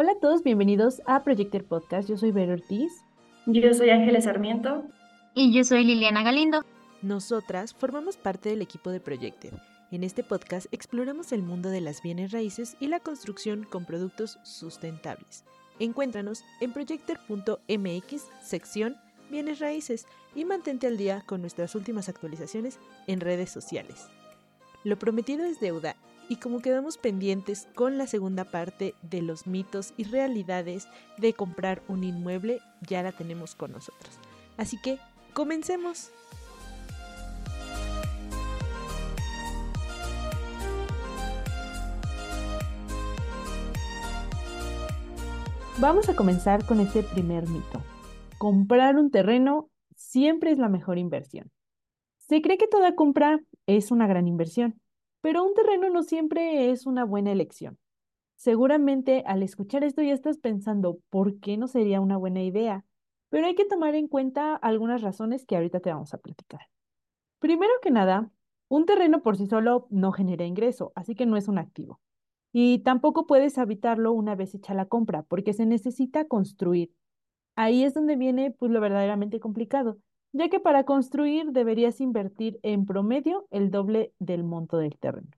Hola a todos, bienvenidos a Projector Podcast. Yo soy Vero Ortiz. Yo soy Ángeles Sarmiento. Y yo soy Liliana Galindo. Nosotras formamos parte del equipo de Projector. En este podcast exploramos el mundo de las bienes raíces y la construcción con productos sustentables. Encuéntranos en projector.mx, sección Bienes Raíces, y mantente al día con nuestras últimas actualizaciones en redes sociales. Lo prometido es deuda y como quedamos pendientes con la segunda parte de los mitos y realidades de comprar un inmueble, ya la tenemos con nosotros. Así que, comencemos. Vamos a comenzar con este primer mito. Comprar un terreno siempre es la mejor inversión. Se cree que toda compra es una gran inversión, pero un terreno no siempre es una buena elección. Seguramente al escuchar esto ya estás pensando, ¿por qué no sería una buena idea? Pero hay que tomar en cuenta algunas razones que ahorita te vamos a platicar. Primero que nada, un terreno por sí solo no genera ingreso, así que no es un activo. Y tampoco puedes habitarlo una vez hecha la compra, porque se necesita construir. Ahí es donde viene pues, lo verdaderamente complicado, ya que para construir deberías invertir en promedio el doble del monto del terreno.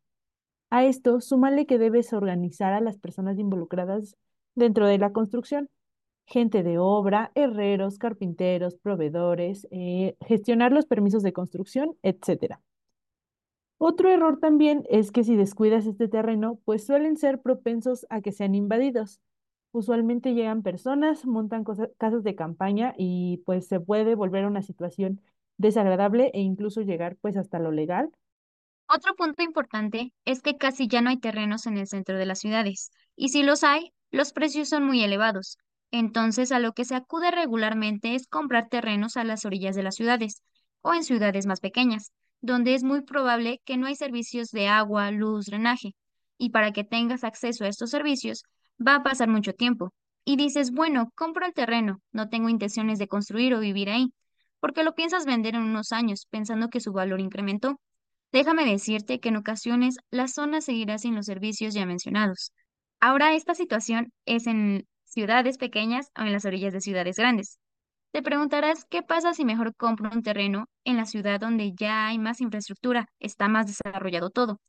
A esto, súmale que debes organizar a las personas involucradas dentro de la construcción, gente de obra, herreros, carpinteros, proveedores, eh, gestionar los permisos de construcción, etcétera. Otro error también es que si descuidas este terreno, pues suelen ser propensos a que sean invadidos. Usualmente llegan personas, montan casas de campaña y pues se puede volver una situación desagradable e incluso llegar pues hasta lo legal. Otro punto importante es que casi ya no hay terrenos en el centro de las ciudades y si los hay, los precios son muy elevados. Entonces a lo que se acude regularmente es comprar terrenos a las orillas de las ciudades o en ciudades más pequeñas donde es muy probable que no hay servicios de agua, luz, drenaje. Y para que tengas acceso a estos servicios, va a pasar mucho tiempo. Y dices, bueno, compro el terreno, no tengo intenciones de construir o vivir ahí, porque lo piensas vender en unos años, pensando que su valor incrementó. Déjame decirte que en ocasiones la zona seguirá sin los servicios ya mencionados. Ahora esta situación es en ciudades pequeñas o en las orillas de ciudades grandes. Te preguntarás qué pasa si mejor compro un terreno en la ciudad donde ya hay más infraestructura, está más desarrollado todo.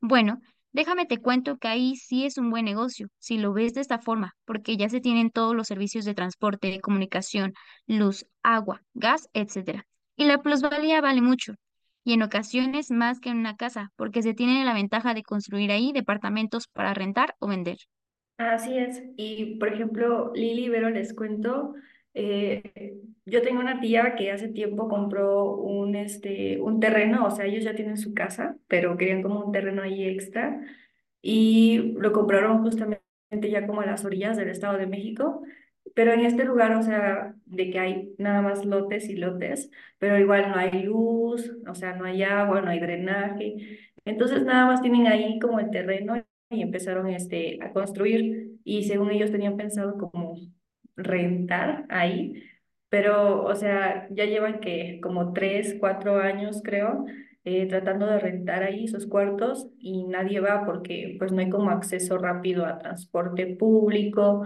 Bueno, déjame te cuento que ahí sí es un buen negocio, si lo ves de esta forma, porque ya se tienen todos los servicios de transporte, comunicación, luz, agua, gas, etc. Y la plusvalía vale mucho, y en ocasiones más que en una casa, porque se tiene la ventaja de construir ahí departamentos para rentar o vender. Así es. Y por ejemplo, Lili Vero les cuento eh, yo tengo una tía que hace tiempo compró un, este, un terreno, o sea, ellos ya tienen su casa, pero querían como un terreno ahí extra y lo compraron justamente ya como a las orillas del Estado de México, pero en este lugar, o sea, de que hay nada más lotes y lotes, pero igual no hay luz, o sea, no hay agua, no hay drenaje, entonces nada más tienen ahí como el terreno y empezaron este, a construir y según ellos tenían pensado como rentar ahí, pero, o sea, ya llevan que como tres, cuatro años, creo, eh, tratando de rentar ahí esos cuartos y nadie va porque pues no hay como acceso rápido a transporte público,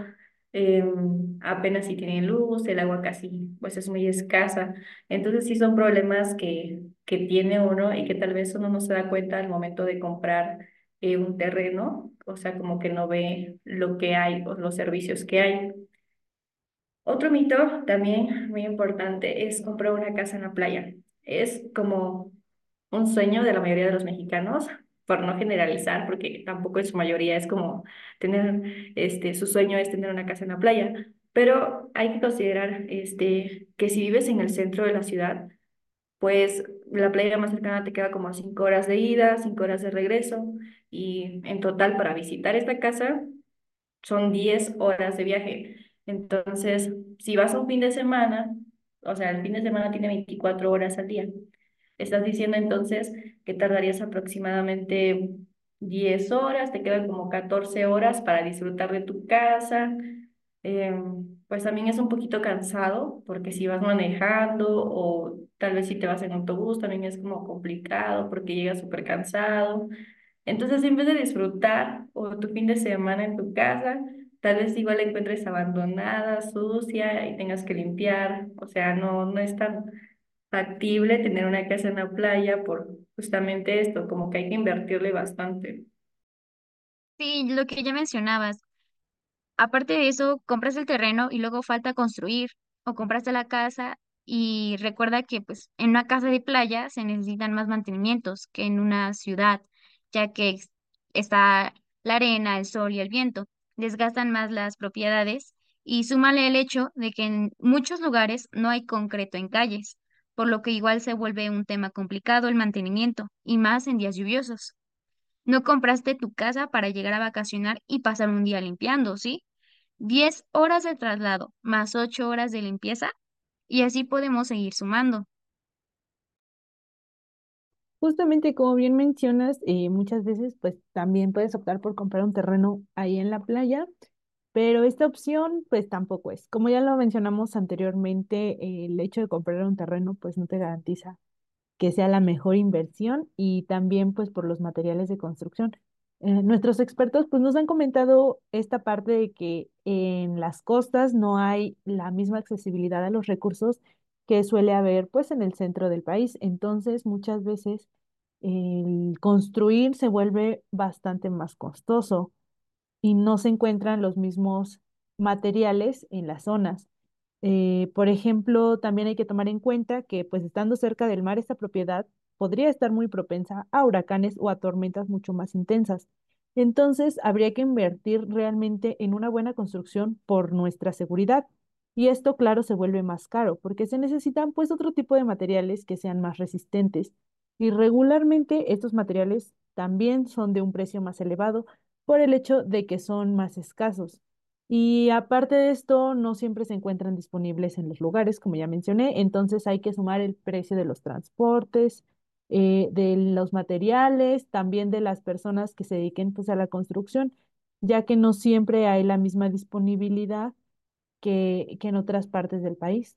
em, apenas si tienen luz, el agua casi pues es muy escasa. Entonces sí son problemas que, que tiene uno y que tal vez uno no se da cuenta al momento de comprar eh, un terreno, o sea, como que no ve lo que hay o los servicios que hay. Otro mito también muy importante es comprar una casa en la playa. Es como un sueño de la mayoría de los mexicanos, por no generalizar, porque tampoco en su mayoría es como tener, este, su sueño es tener una casa en la playa, pero hay que considerar este, que si vives en el centro de la ciudad, pues la playa más cercana te queda como a cinco horas de ida, cinco horas de regreso, y en total para visitar esta casa son 10 horas de viaje. Entonces, si vas a un fin de semana, o sea, el fin de semana tiene 24 horas al día. Estás diciendo entonces que tardarías aproximadamente 10 horas, te quedan como 14 horas para disfrutar de tu casa. Em, pues también es un poquito cansado porque si vas manejando o tal vez si te vas en autobús también es como complicado porque llegas súper cansado. Entonces, en vez de disfrutar o tu fin de semana en tu casa, tal vez igual la encuentres abandonada, sucia y tengas que limpiar. O sea, no, no es tan factible tener una casa en la playa por justamente esto, como que hay que invertirle bastante. Sí, lo que ya mencionabas. Aparte de eso, compras el terreno y luego falta construir o compraste la casa y recuerda que pues en una casa de playa se necesitan más mantenimientos que en una ciudad, ya que está la arena, el sol y el viento, desgastan más las propiedades y súmale el hecho de que en muchos lugares no hay concreto en calles, por lo que igual se vuelve un tema complicado el mantenimiento y más en días lluviosos. No compraste tu casa para llegar a vacacionar y pasar un día limpiando, ¿sí? 10 horas de traslado más 8 horas de limpieza y así podemos seguir sumando. Justamente como bien mencionas, eh, muchas veces pues también puedes optar por comprar un terreno ahí en la playa, pero esta opción pues tampoco es. Como ya lo mencionamos anteriormente, eh, el hecho de comprar un terreno pues no te garantiza que sea la mejor inversión y también pues por los materiales de construcción. Eh, nuestros expertos pues nos han comentado esta parte de que en las costas no hay la misma accesibilidad a los recursos que suele haber pues en el centro del país. Entonces muchas veces el construir se vuelve bastante más costoso y no se encuentran los mismos materiales en las zonas. Eh, por ejemplo, también hay que tomar en cuenta que, pues estando cerca del mar, esta propiedad podría estar muy propensa a huracanes o a tormentas mucho más intensas. Entonces, habría que invertir realmente en una buena construcción por nuestra seguridad. Y esto, claro, se vuelve más caro porque se necesitan pues otro tipo de materiales que sean más resistentes. Y regularmente estos materiales también son de un precio más elevado por el hecho de que son más escasos. Y aparte de esto, no siempre se encuentran disponibles en los lugares, como ya mencioné, entonces hay que sumar el precio de los transportes, eh, de los materiales, también de las personas que se dediquen pues, a la construcción, ya que no siempre hay la misma disponibilidad que, que en otras partes del país.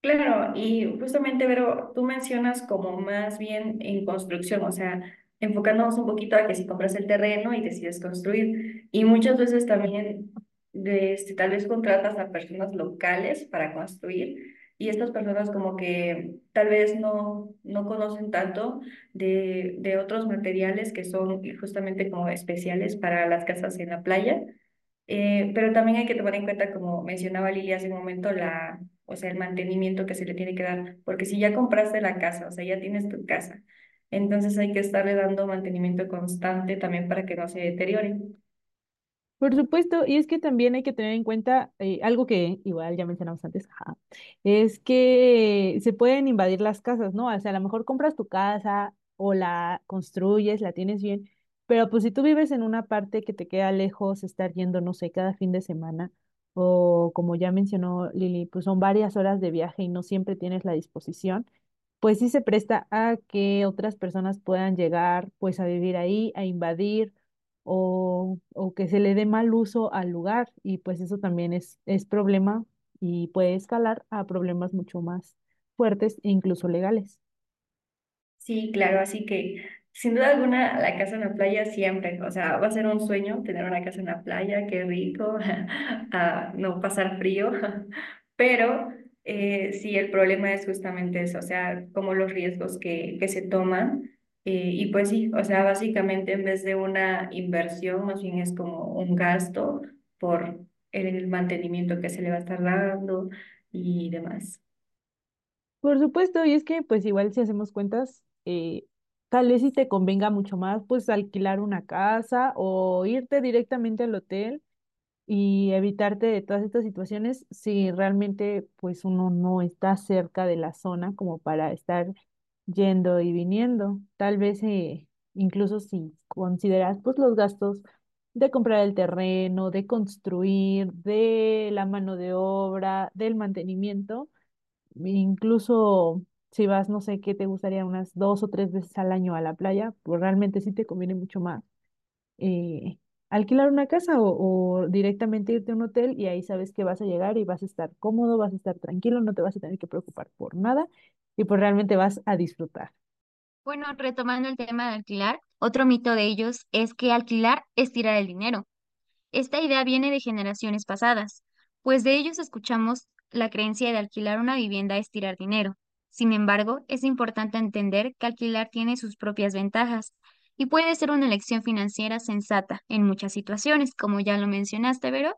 Claro, y justamente, Vero, tú mencionas como más bien en construcción, o sea, enfocándonos un poquito a que si compras el terreno y decides construir, y muchas veces también de este, tal vez contratas a personas locales para construir, y estas personas como que tal vez no, no conocen tanto de, de otros materiales que son justamente como especiales para las casas en la playa. Eh, pero también hay que tomar en cuenta, como mencionaba Lili hace un momento, la, o sea, el mantenimiento que se le tiene que dar, porque si ya compraste la casa, o sea, ya tienes tu casa, entonces hay que estarle dando mantenimiento constante también para que no se deteriore. Por supuesto, y es que también hay que tener en cuenta eh, algo que igual ya mencionamos antes, es que se pueden invadir las casas, ¿no? O sea, a lo mejor compras tu casa o la construyes, la tienes bien, pero pues si tú vives en una parte que te queda lejos, estar yendo, no sé, cada fin de semana, o como ya mencionó Lili, pues son varias horas de viaje y no siempre tienes la disposición, pues sí se presta a que otras personas puedan llegar pues a vivir ahí, a invadir o, o que se le dé mal uso al lugar y pues eso también es, es problema y puede escalar a problemas mucho más fuertes e incluso legales. Sí, claro, así que sin duda alguna la casa en la playa siempre, o sea, va a ser un sueño tener una casa en la playa, qué rico, a no pasar frío, pero eh, sí, el problema es justamente eso, o sea, como los riesgos que, que se toman. eh, y pues sí, o sea, básicamente en vez de una inversión, más bien es como un gasto por el mantenimiento que se le va a estar dando y demás. Por supuesto, y es que pues igual si hacemos cuentas, eh, tal vez si te convenga mucho más pues alquilar una casa o irte directamente al hotel y evitarte de todas estas situaciones si realmente pues uno no está cerca de la zona como para estar yendo y viniendo. Tal vez eh, incluso si consideras pues los gastos de comprar el terreno, de construir, de la mano de obra, del mantenimiento, incluso si vas, no sé, qué te gustaría unas dos o tres veces al año a la playa, pues realmente sí te conviene mucho más eh, alquilar una casa o, o directamente irte a un hotel y ahí sabes que vas a llegar y vas a estar cómodo, vas a estar tranquilo, no te vas a tener que preocupar por nada y pues realmente vas a disfrutar. Bueno, retomando el tema de alquilar, otro mito de ellos es que alquilar es tirar el dinero. Esta idea viene de generaciones pasadas, pues de ellos escuchamos la creencia de alquilar una vivienda es tirar dinero. Sin embargo, es importante entender que alquilar tiene sus propias ventajas y puede ser una elección financiera sensata en muchas situaciones, como ya lo mencionaste, Vero,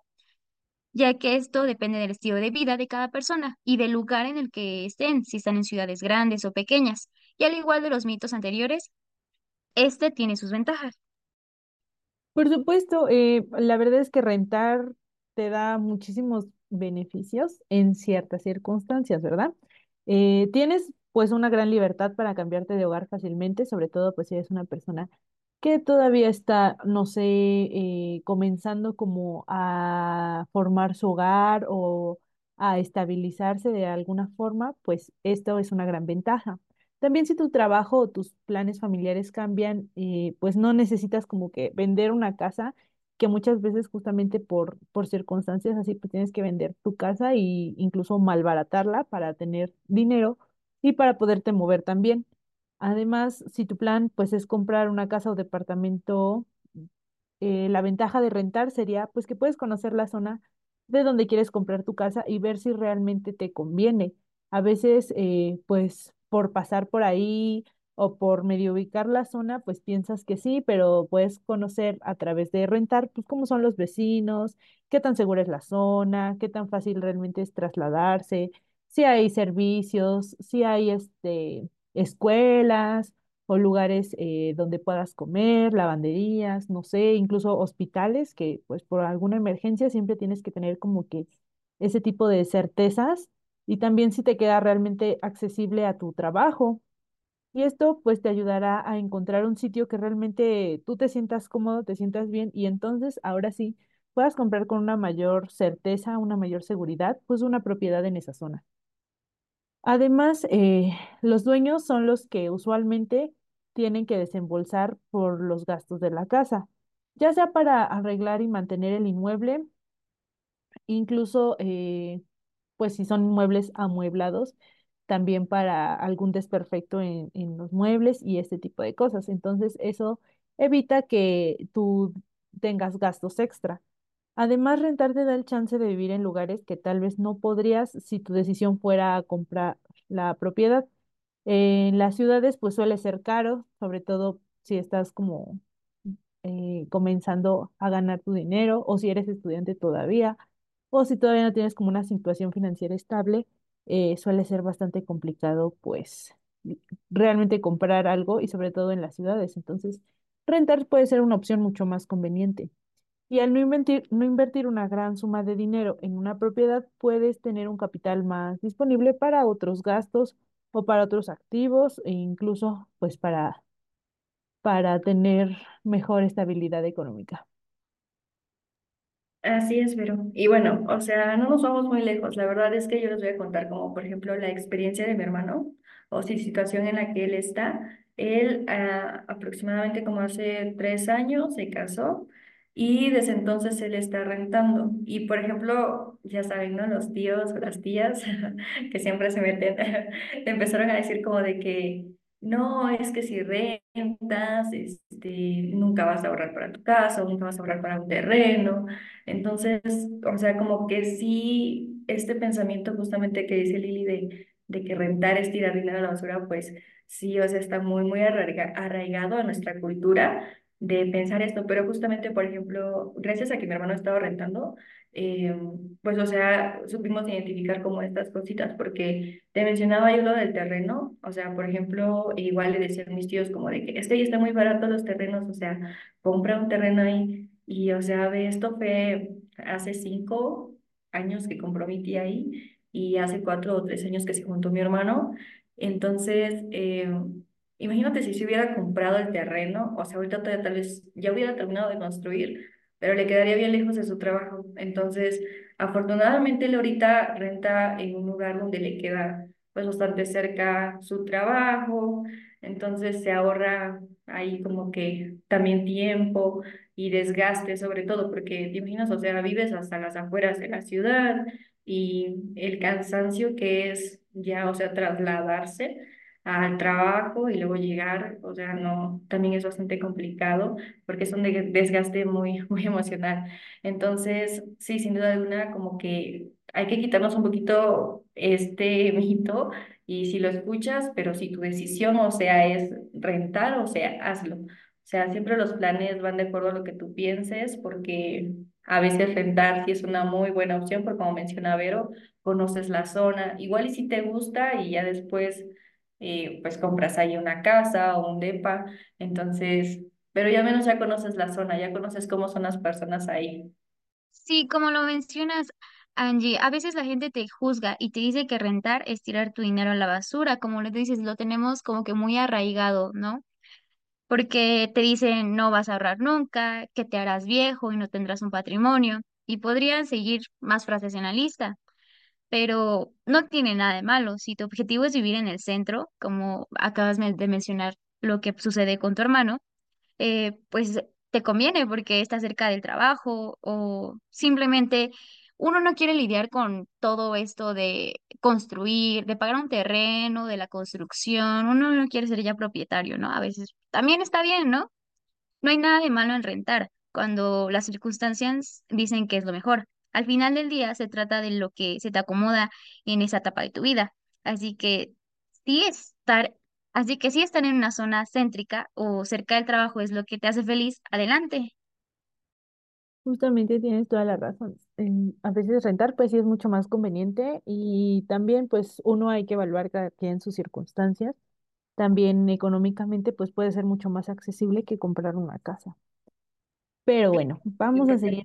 ya que esto depende del estilo de vida de cada persona y del lugar en el que estén, si están en ciudades grandes o pequeñas. Y al igual de los mitos anteriores, este tiene sus ventajas. Por supuesto, eh, la verdad es que rentar te da muchísimos beneficios en ciertas circunstancias, ¿verdad? Eh, tienes pues una gran libertad para cambiarte de hogar fácilmente, sobre todo pues si eres una persona que todavía está, no sé, eh, comenzando como a formar su hogar o a estabilizarse de alguna forma, pues esto es una gran ventaja. También si tu trabajo o tus planes familiares cambian, eh, pues no necesitas como que vender una casa, que muchas veces justamente por, por circunstancias así, pues tienes que vender tu casa e incluso malbaratarla para tener dinero y para poderte mover también. Además, si tu plan pues es comprar una casa o departamento, eh, la ventaja de rentar sería pues que puedes conocer la zona de donde quieres comprar tu casa y ver si realmente te conviene. A veces eh, pues por pasar por ahí o por medio ubicar la zona, pues piensas que sí, pero puedes conocer a través de rentar, pues cómo son los vecinos, qué tan segura es la zona, qué tan fácil realmente es trasladarse, si hay servicios, si hay este, escuelas o lugares eh, donde puedas comer, lavanderías, no sé, incluso hospitales, que pues por alguna emergencia siempre tienes que tener como que ese tipo de certezas y también si te queda realmente accesible a tu trabajo. Y esto pues te ayudará a encontrar un sitio que realmente tú te sientas cómodo, te sientas bien y entonces ahora sí puedas comprar con una mayor certeza, una mayor seguridad, pues una propiedad en esa zona. Además, eh, los dueños son los que usualmente tienen que desembolsar por los gastos de la casa, ya sea para arreglar y mantener el inmueble, incluso eh, pues si son muebles amueblados, también para algún desperfecto en, en los muebles y este tipo de cosas. Entonces, eso evita que tú tengas gastos extra. Además, rentar te da el chance de vivir en lugares que tal vez no podrías si tu decisión fuera comprar la propiedad. En las ciudades, pues suele ser caro, sobre todo si estás como eh, comenzando a ganar tu dinero o si eres estudiante todavía o si todavía no tienes como una situación financiera estable, eh, suele ser bastante complicado, pues realmente comprar algo y sobre todo en las ciudades. Entonces, rentar puede ser una opción mucho más conveniente. Y al no invertir, no invertir una gran suma de dinero en una propiedad, puedes tener un capital más disponible para otros gastos o para otros activos e incluso pues para, para tener mejor estabilidad económica. Así es, pero Y bueno, o sea, no nos vamos muy lejos. La verdad es que yo les voy a contar como, por ejemplo, la experiencia de mi hermano o si situación en la que él está. Él ah, aproximadamente como hace tres años se casó y desde entonces él está rentando. Y por ejemplo, ya saben, ¿no? Los tíos o las tías que siempre se meten, empezaron a decir como de que no, es que si rentas, este, nunca vas a ahorrar para tu casa, o nunca vas a ahorrar para un terreno. Entonces, o sea, como que sí, este pensamiento justamente que dice Lili de, de que rentar es tirar dinero a la basura, pues sí, o sea, está muy, muy arraigado a nuestra cultura de pensar esto, pero justamente, por ejemplo, gracias a que mi hermano estaba rentando, eh, pues, o sea, supimos identificar como estas cositas, porque te mencionaba yo lo del terreno, o sea, por ejemplo, igual le decían mis tíos como de que es que ahí está muy barato los terrenos, o sea, compra un terreno ahí, y, o sea, ve, esto fue hace cinco años que compró mi tía ahí, y hace cuatro o tres años que se juntó mi hermano, entonces, eh, Imagínate si se hubiera comprado el terreno, o sea, ahorita todavía tal vez ya hubiera terminado de construir, pero le quedaría bien lejos de su trabajo. Entonces, afortunadamente, él ahorita renta en un lugar donde le queda pues bastante cerca su trabajo, entonces se ahorra ahí como que también tiempo y desgaste sobre todo, porque te imaginas, o sea, vives hasta las afueras de la ciudad y el cansancio que es ya, o sea, trasladarse al trabajo y luego llegar, o sea, no, también es bastante complicado porque es un de- desgaste muy, muy emocional. Entonces, sí, sin duda alguna, como que hay que quitarnos un poquito este mito y si lo escuchas, pero si tu decisión, o sea, es rentar, o sea, hazlo. O sea, siempre los planes van de acuerdo a lo que tú pienses, porque a veces rentar sí es una muy buena opción, porque como menciona Vero, conoces la zona, igual y si te gusta y ya después eh, pues compras ahí una casa o un depa, entonces, pero ya menos ya conoces la zona, ya conoces cómo son las personas ahí. Sí, como lo mencionas, Angie, a veces la gente te juzga y te dice que rentar es tirar tu dinero a la basura, como les dices, lo tenemos como que muy arraigado, ¿no? Porque te dicen no vas a ahorrar nunca, que te harás viejo y no tendrás un patrimonio, y podrían seguir más frases en la lista, pero no tiene nada de malo. Si tu objetivo es vivir en el centro, como acabas de mencionar lo que sucede con tu hermano, eh, pues te conviene porque está cerca del trabajo o simplemente uno no quiere lidiar con todo esto de construir, de pagar un terreno, de la construcción, uno no quiere ser ya propietario, ¿no? A veces también está bien, ¿no? No hay nada de malo en rentar cuando las circunstancias dicen que es lo mejor. Al final del día se trata de lo que se te acomoda en esa etapa de tu vida. Así que sí estar, así que sí estar en una zona céntrica o cerca del trabajo es lo que te hace feliz, adelante. Justamente tienes toda la razón. En- a veces rentar pues sí es mucho más conveniente y también pues uno hay que evaluar cada quien sus circunstancias. También económicamente pues puede ser mucho más accesible que comprar una casa. Pero bueno, vamos a seguir.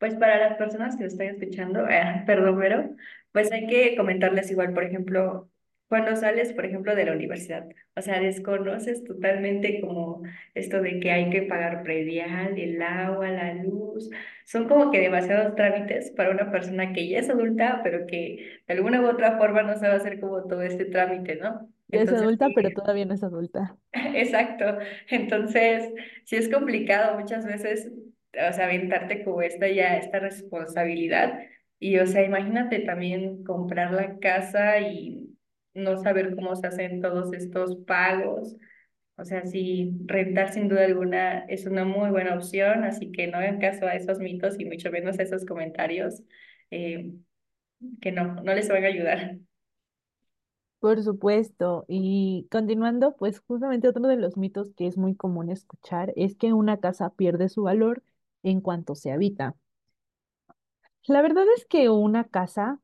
Pues para las personas que lo están escuchando, eh, perdón, pero pues hay que comentarles igual, por ejemplo, cuando sales, por ejemplo, de la universidad, o sea, desconoces totalmente como esto de que hay que pagar predial, el agua, la luz, son como que demasiados trámites para una persona que ya es adulta, pero que de alguna u otra forma no sabe hacer como todo este trámite, ¿no? Ya es adulta, pero todavía no es adulta. Exacto. Entonces, sí es complicado muchas veces, o sea, aventarte como esta ya, esta responsabilidad. Y, o sea, imagínate también comprar la casa y no saber cómo se hacen todos estos pagos. O sea, sí, rentar sin duda alguna es una muy buena opción, así que no hagan caso a esos mitos y mucho menos a esos comentarios eh, que no, no les van a ayudar. Por supuesto. Y continuando, pues justamente otro de los mitos que es muy común escuchar es que una casa pierde su valor en cuanto se habita. La verdad es que una casa,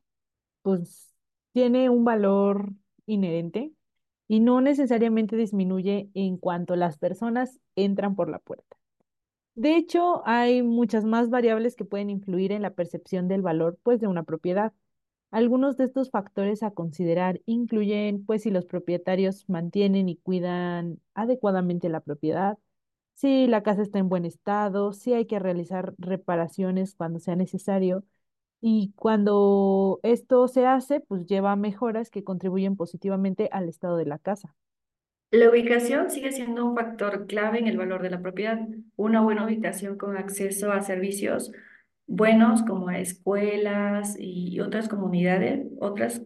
pues, tiene un valor inherente y no necesariamente disminuye en cuanto las personas entran por la puerta. De hecho, hay muchas más variables que pueden influir en la percepción del valor, pues, de una propiedad. Algunos de estos factores a considerar incluyen, pues, si los propietarios mantienen y cuidan adecuadamente la propiedad, si la casa está en buen estado, si hay que realizar reparaciones cuando sea necesario y cuando esto se hace, pues lleva mejoras que contribuyen positivamente al estado de la casa. La ubicación sigue siendo un factor clave en el valor de la propiedad. Una buena ubicación con acceso a servicios buenos como a escuelas y otras comunidades, otras.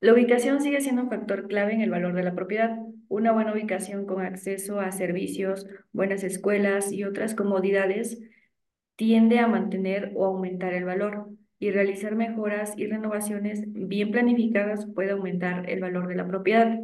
La ubicación sigue siendo un factor clave en el valor de la propiedad. Una buena ubicación con acceso a servicios, buenas escuelas y otras comodidades tiende a mantener o aumentar el valor y realizar mejoras y renovaciones bien planificadas puede aumentar el valor de la propiedad.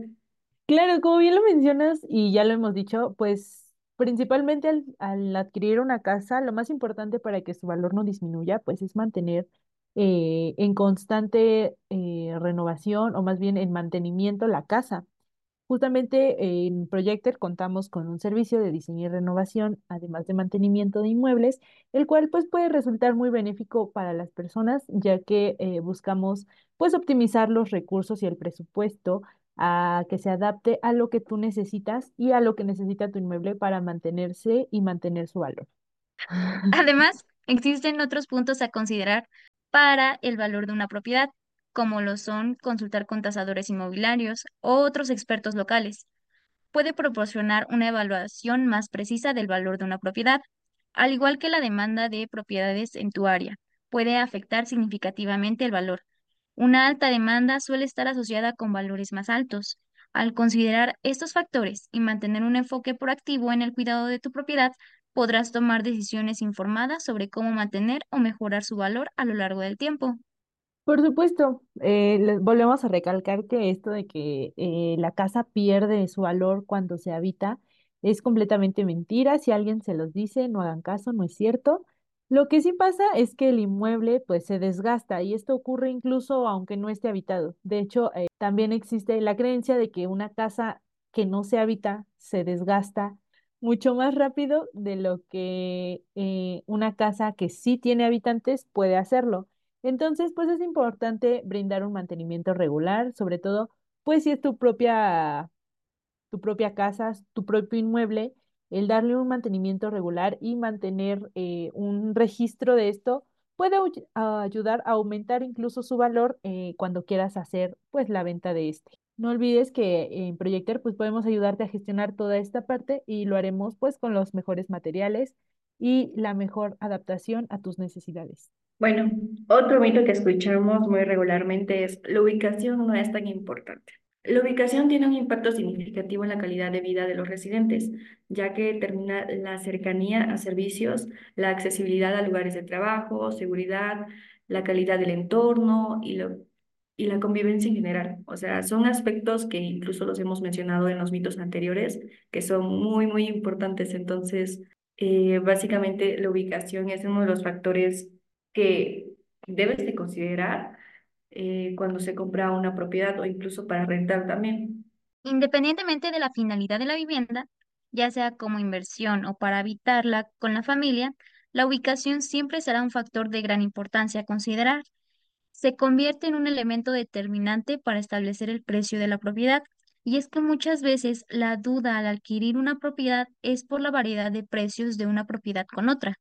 Claro, como bien lo mencionas y ya lo hemos dicho, pues principalmente al, al adquirir una casa, lo más importante para que su valor no disminuya, pues es mantener eh, en constante eh, renovación o más bien en mantenimiento la casa. Justamente en Projector contamos con un servicio de diseño y renovación, además de mantenimiento de inmuebles, el cual pues puede resultar muy benéfico para las personas, ya que eh, buscamos pues optimizar los recursos y el presupuesto a que se adapte a lo que tú necesitas y a lo que necesita tu inmueble para mantenerse y mantener su valor. Además, existen otros puntos a considerar para el valor de una propiedad, como lo son consultar con tasadores inmobiliarios o otros expertos locales. Puede proporcionar una evaluación más precisa del valor de una propiedad, al igual que la demanda de propiedades en tu área. Puede afectar significativamente el valor. Una alta demanda suele estar asociada con valores más altos. Al considerar estos factores y mantener un enfoque proactivo en el cuidado de tu propiedad, podrás tomar decisiones informadas sobre cómo mantener o mejorar su valor a lo largo del tiempo. Por supuesto, eh, les volvemos a recalcar que esto de que eh, la casa pierde su valor cuando se habita es completamente mentira. Si alguien se los dice, no hagan caso, no es cierto. Lo que sí pasa es que el inmueble pues se desgasta y esto ocurre incluso aunque no esté habitado. De hecho, eh, también existe la creencia de que una casa que no se habita se desgasta mucho más rápido de lo que una casa que sí tiene habitantes puede hacerlo. Entonces, pues es importante brindar un mantenimiento regular, sobre todo, pues si es tu propia, tu propia casa, tu propio inmueble, el darle un mantenimiento regular y mantener eh, un registro de esto puede ayudar a aumentar incluso su valor eh, cuando quieras hacer pues la venta de este. No olvides que en Projector pues podemos ayudarte a gestionar toda esta parte y lo haremos pues con los mejores materiales y la mejor adaptación a tus necesidades. Bueno, otro mito que escuchamos muy regularmente es la ubicación no es tan importante. La ubicación tiene un impacto significativo en la calidad de vida de los residentes, ya que determina la cercanía a servicios, la accesibilidad a lugares de trabajo, seguridad, la calidad del entorno y, lo, y la convivencia en general. O sea, son aspectos que incluso los hemos mencionado en los mitos anteriores, que son muy, muy importantes. Entonces, eh, básicamente la ubicación es uno de los factores que debes de considerar eh, cuando se compra una propiedad o incluso para rentar también. Independientemente de la finalidad de la vivienda, ya sea como inversión o para habitarla con la familia, la ubicación siempre será un factor de gran importancia a considerar. Se convierte en un elemento determinante para establecer el precio de la propiedad, y es que muchas veces la duda al adquirir una propiedad es por la variedad de precios de una propiedad con otra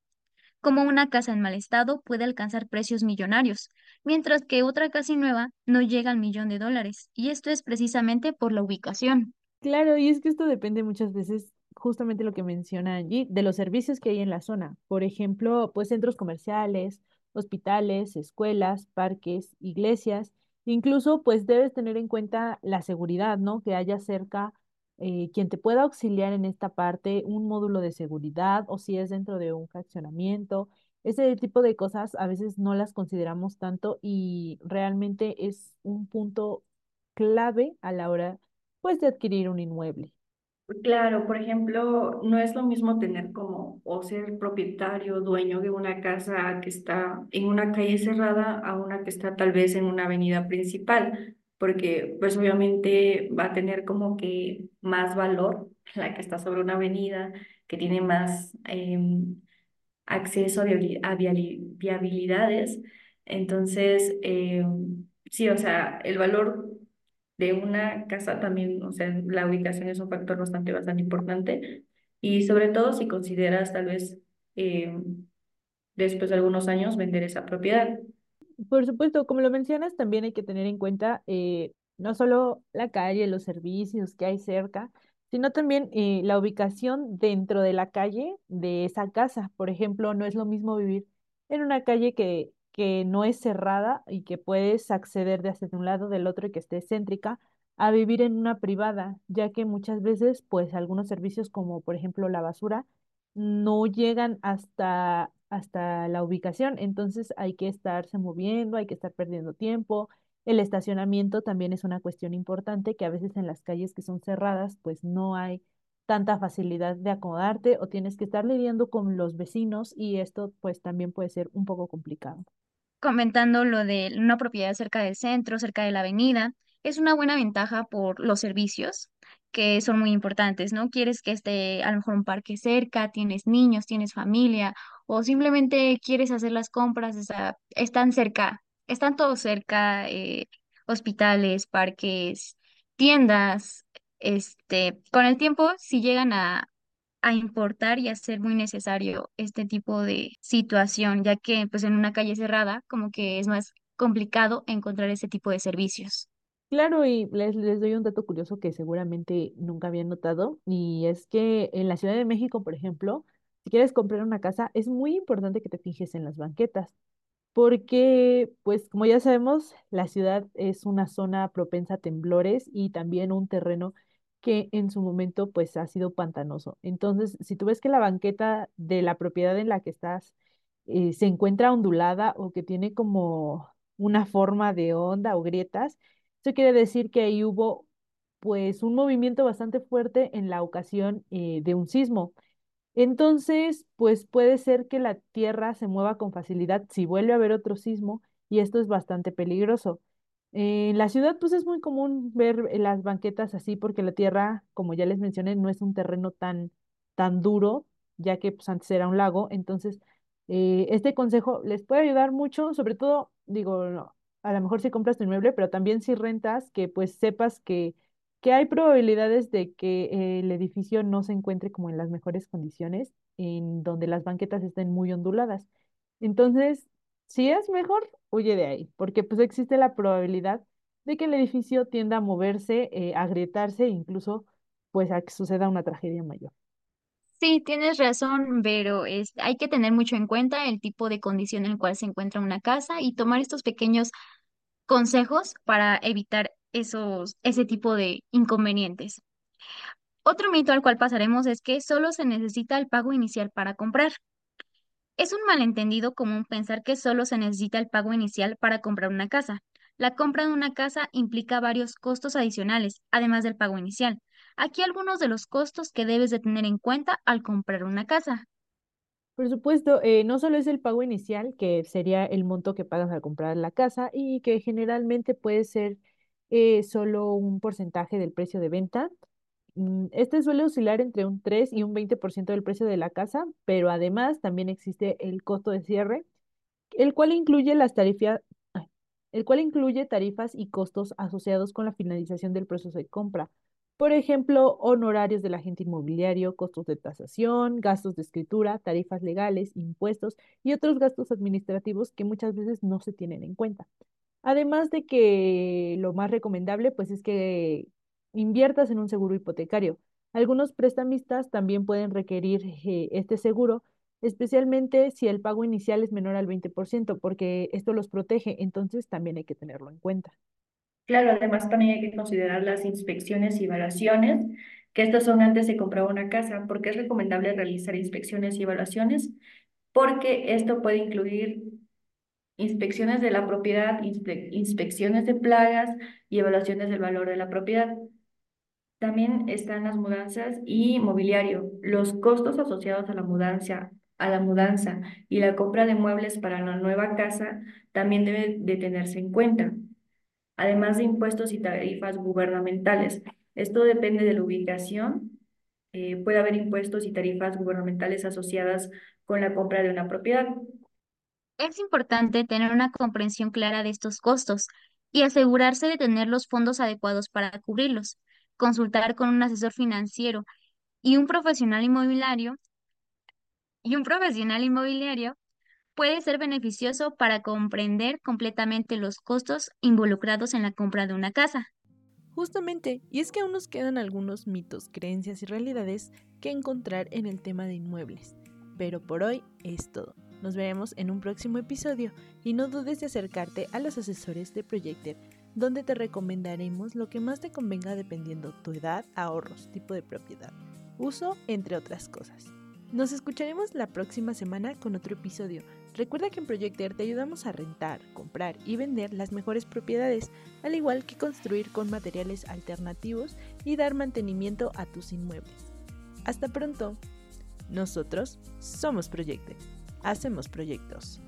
como una casa en mal estado puede alcanzar precios millonarios, mientras que otra casi nueva no llega al millón de dólares, y esto es precisamente por la ubicación. Claro, y es que esto depende muchas veces, justamente lo que menciona allí, de los servicios que hay en la zona. Por ejemplo, pues centros comerciales, hospitales, escuelas, parques, iglesias. Incluso, pues debes tener en cuenta la seguridad, ¿no? Que haya cerca eh, quien te pueda auxiliar en esta parte, un módulo de seguridad o si es dentro de un fraccionamiento. Ese tipo de cosas a veces no las consideramos tanto y realmente es un punto clave a la hora pues de adquirir un inmueble. Claro, por ejemplo, no es lo mismo tener como o ser propietario, dueño de una casa que está en una calle cerrada a una que está tal vez en una avenida principal porque pues obviamente va a tener como que más valor la que está sobre una avenida, que tiene más em, acceso a, viabilidades. Entonces, em, sí, o sea, el valor de una casa también, o sea, la ubicación es un factor bastante, bastante importante. Y sobre todo si consideras tal vez em, después de algunos años vender esa propiedad. Por supuesto, como lo mencionas, también hay que tener en cuenta eh, no solo la calle, los servicios que hay cerca, sino también eh, la ubicación dentro de la calle de esa casa. Por ejemplo, no es lo mismo vivir en una calle que, que no es cerrada y que puedes acceder de hacia un lado del otro y que esté céntrica, a vivir en una privada, ya que muchas veces, pues algunos servicios como por ejemplo la basura, no llegan hasta hasta la ubicación, entonces hay que estarse moviendo, hay que estar perdiendo tiempo. El estacionamiento también es una cuestión importante que a veces en las calles que son cerradas, pues no hay tanta facilidad de acomodarte o tienes que estar lidiando con los vecinos y esto pues también puede ser un poco complicado. Comentando lo de una propiedad cerca del centro, cerca de la avenida, es una buena ventaja por los servicios que son muy importantes, ¿no? Quieres que esté a lo mejor un parque cerca, tienes niños, tienes familia o simplemente quieres hacer las compras, o están cerca, están todos cerca, eh, hospitales, parques, tiendas, este, con el tiempo si llegan a, a importar y a ser muy necesario este tipo de situación, ya que pues en una calle cerrada como que es más complicado encontrar ese tipo de servicios. Claro, y les, les doy un dato curioso que seguramente nunca habían notado, y es que en la Ciudad de México, por ejemplo, si quieres comprar una casa, es muy importante que te fijes en las banquetas. porque, pues como ya sabemos, la ciudad es una zona propensa a temblores y también un terreno que en su momento pues ha sido pantanoso. Entonces, si tú ves que la banqueta de la propiedad en la que estás eh, se encuentra ondulada o que tiene como una forma de onda o grietas, eso quiere decir que ahí hubo pues un movimiento bastante fuerte en la ocasión eh, de un sismo. Entonces, pues puede ser que la Tierra se mueva con facilidad si vuelve a haber otro sismo y esto es bastante peligroso. En la ciudad, pues es muy común ver eh, las banquetas así porque la Tierra, como ya les mencioné, no es un terreno tan, tan duro, ya que pues, antes era un lago. Entonces, eh, este consejo les puede ayudar mucho, sobre todo, digo, no, a lo mejor si compras tu inmueble, pero también si rentas, que pues sepas que que hay probabilidades de que el edificio no se encuentre como en las mejores condiciones, en donde las banquetas estén muy onduladas. Entonces, si es mejor, huye de ahí, porque pues existe la probabilidad de que el edificio tienda a moverse, eh, a agrietarse, incluso pues a que suceda una tragedia mayor. Sí, tienes razón, pero es, hay que tener mucho en cuenta el tipo de condición en el cual se encuentra una casa y tomar estos pequeños consejos para evitar esos, ese tipo de inconvenientes. Otro mito al cual pasaremos es que solo se necesita el pago inicial para comprar. Es un malentendido común pensar que solo se necesita el pago inicial para comprar una casa. La compra de una casa implica varios costos adicionales, además del pago inicial. Aquí algunos de los costos que debes de tener en cuenta al comprar una casa. Por supuesto, eh, no solo es el pago inicial, que sería el monto que pagas al comprar la casa y que generalmente puede ser eh, solo un porcentaje del precio de venta. Mm, Este suele oscilar entre un 3 y un 20% del precio de la casa, pero además también existe el costo de cierre, el cual incluye las tarifas, el cual incluye tarifas y costos asociados con la finalización del proceso de compra. Por ejemplo, honorarios del agente inmobiliario, costos de tasación, gastos de escritura, tarifas legales, impuestos y otros gastos administrativos que muchas veces no se tienen en cuenta. Además de que lo más recomendable pues es que inviertas en un seguro hipotecario. Algunos prestamistas también pueden requerir eh, este seguro, especialmente si el pago inicial es menor al 20%, porque esto los protege, entonces también hay que tenerlo en cuenta. Claro, además también hay que considerar las inspecciones y evaluaciones, que estas son antes de comprar una casa, porque es recomendable realizar inspecciones y evaluaciones, porque esto puede incluir inspecciones de la propiedad, inspe- inspecciones de plagas y evaluaciones del valor de la propiedad. También están las mudanzas y mobiliario. Los costos asociados a la mudanza, a la mudanza y la compra de muebles para la nueva casa también deben de tenerse en cuenta, además de impuestos y tarifas gubernamentales. Esto depende de la ubicación. Eh, puede haber impuestos y tarifas gubernamentales asociadas con la compra de una propiedad. Es importante tener una comprensión clara de estos costos y asegurarse de tener los fondos adecuados para cubrirlos. Consultar con un asesor financiero y un profesional inmobiliario y un profesional inmobiliario puede ser beneficioso para comprender completamente los costos involucrados en la compra de una casa. Justamente, y es que aún nos quedan algunos mitos, creencias y realidades que encontrar en el tema de inmuebles. Pero por hoy es todo. Nos veremos en un próximo episodio y no dudes de acercarte a los asesores de Projector, donde te recomendaremos lo que más te convenga dependiendo tu edad, ahorros, tipo de propiedad, uso, entre otras cosas. Nos escucharemos la próxima semana con otro episodio. Recuerda que en Projector te ayudamos a rentar, comprar y vender las mejores propiedades, al igual que construir con materiales alternativos y dar mantenimiento a tus inmuebles. Hasta pronto. Nosotros somos Projector. Hacemos proyectos.